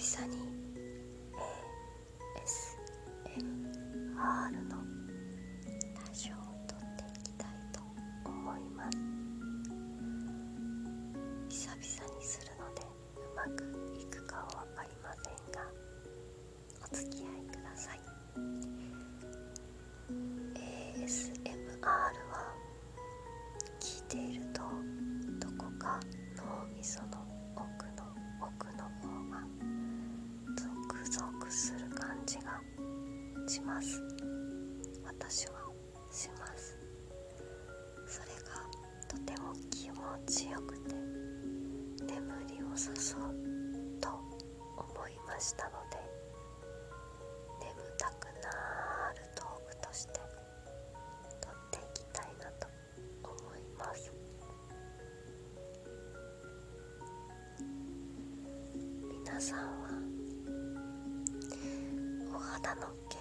々に ASMR のラジオを撮っていきたいと思います。久々にするのでうまくいくかは分かりませんがお付き合い私はします。それがとても気持ちよくて眠りを誘うと思いましたので眠たくなる道具として取っていきたいなと思います。皆さんはお肌のケ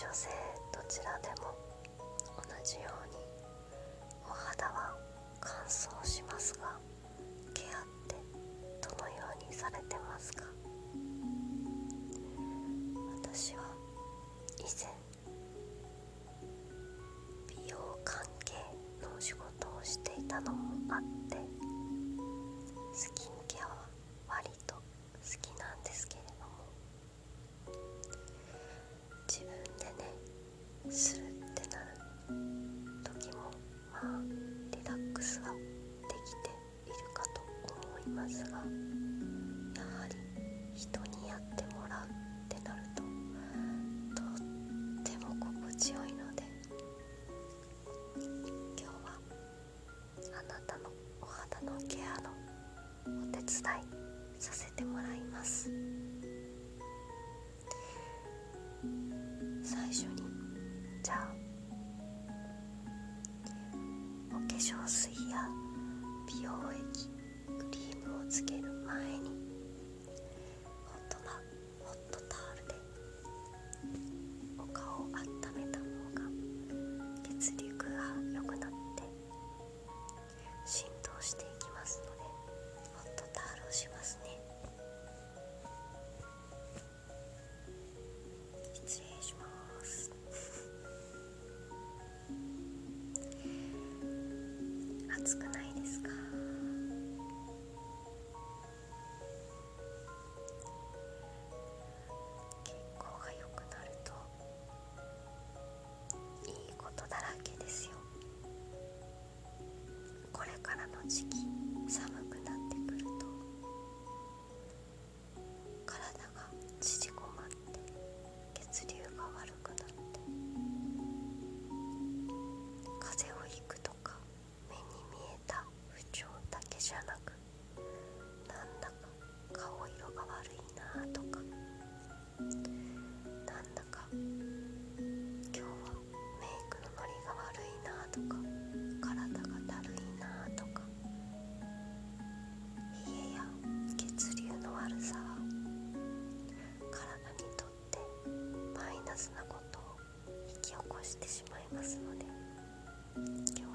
女性どちらでも同じようにお肌は乾燥しますがケアってどのようにされてますか？私は以前美容関係のお仕事をしていたのもあってますがやはり人にやってもらうってなるととっても心地よいので今日はあなたのお肌のケアのお手伝いさせてもらいます。最初にじゃあお化粧水や美容液クリームつける前に時期してしまいますので今日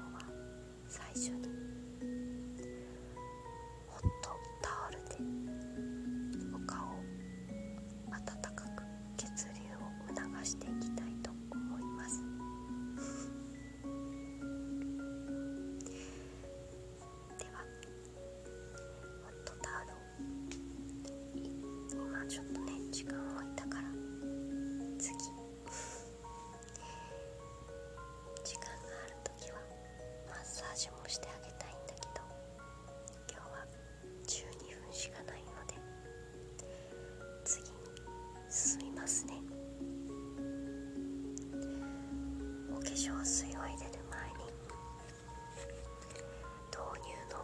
水を入れる前に導入の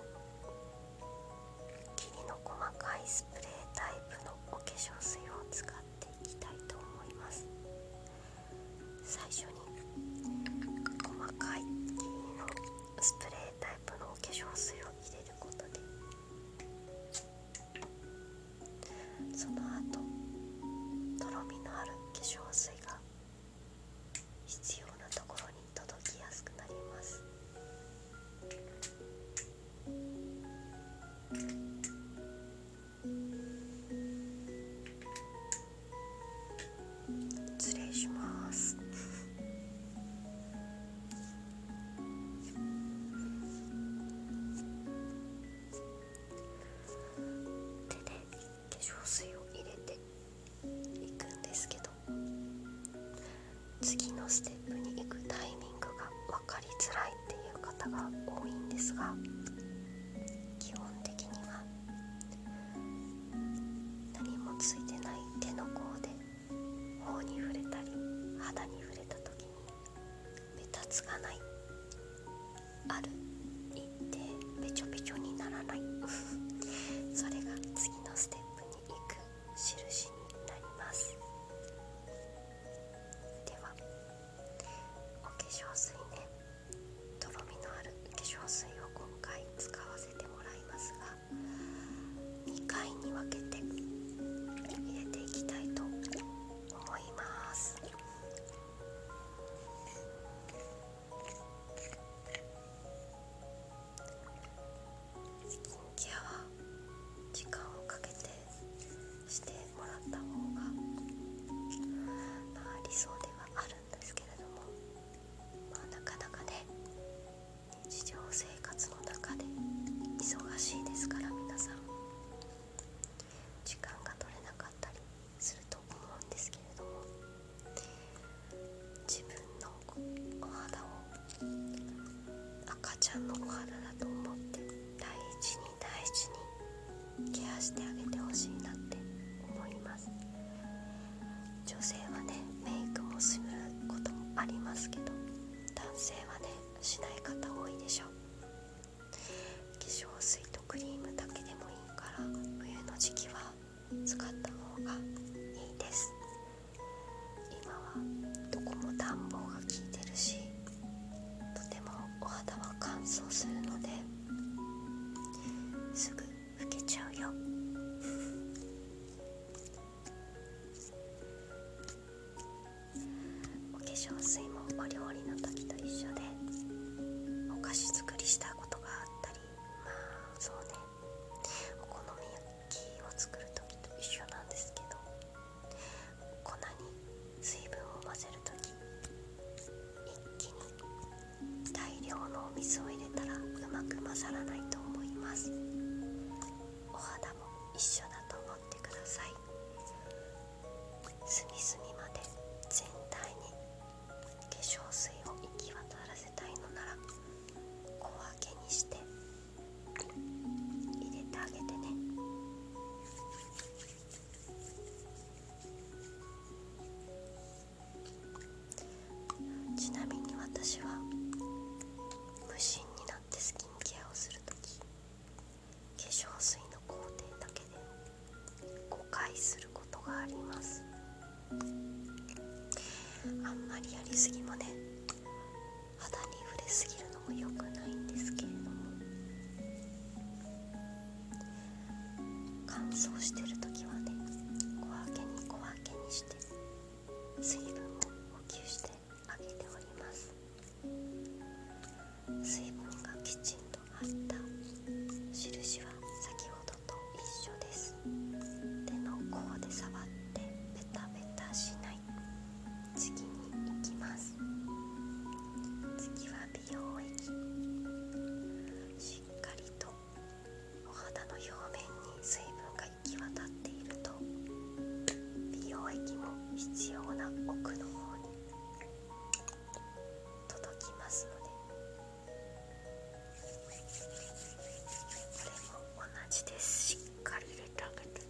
霧の細かいスプレータイプのお化粧水を使っていきたいと思います。最初に細かい霧のスプレータイプのお化粧水を入れることでその後とろみのある化粧水 exhausted. 女性はねメイクもすることもありますけど男性水もお料理の時と一緒でお菓子作りしたことがあったりまあそうねお好み焼きを作る時と一緒なんですけど粉に水分を混ぜる時一気に大量のお水を入れたらうまく混ざらないと思います。お肌も一緒ります。あんまりやりすぎもね肌に触れすぎるのも良くないんですけれども。乾燥してる時はね小分けに小分けにして水分をしっかり入れてあげて。